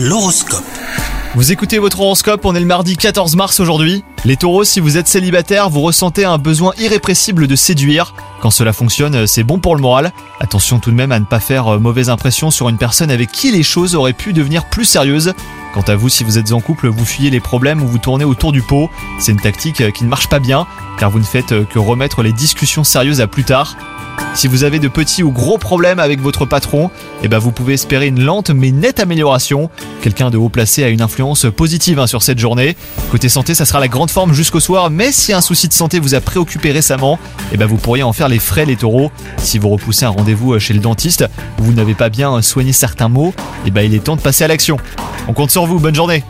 L'horoscope. Vous écoutez votre horoscope, on est le mardi 14 mars aujourd'hui. Les taureaux, si vous êtes célibataire, vous ressentez un besoin irrépressible de séduire. Quand cela fonctionne, c'est bon pour le moral. Attention tout de même à ne pas faire euh, mauvaise impression sur une personne avec qui les choses auraient pu devenir plus sérieuses. Quant à vous, si vous êtes en couple, vous fuyez les problèmes ou vous tournez autour du pot. C'est une tactique euh, qui ne marche pas bien, car vous ne faites euh, que remettre les discussions sérieuses à plus tard. Si vous avez de petits ou gros problèmes avec votre patron, eh ben vous pouvez espérer une lente mais nette amélioration. Quelqu'un de haut placé a une influence positive hein, sur cette journée. Côté santé, ça sera la grande forme jusqu'au soir, mais si un souci de santé vous a préoccupé récemment, eh ben vous pourriez en faire les frais les taureaux. Si vous repoussez un rendez-vous chez le dentiste ou vous n'avez pas bien soigné certains mots, eh ben il est temps de passer à l'action. On compte sur vous, bonne journée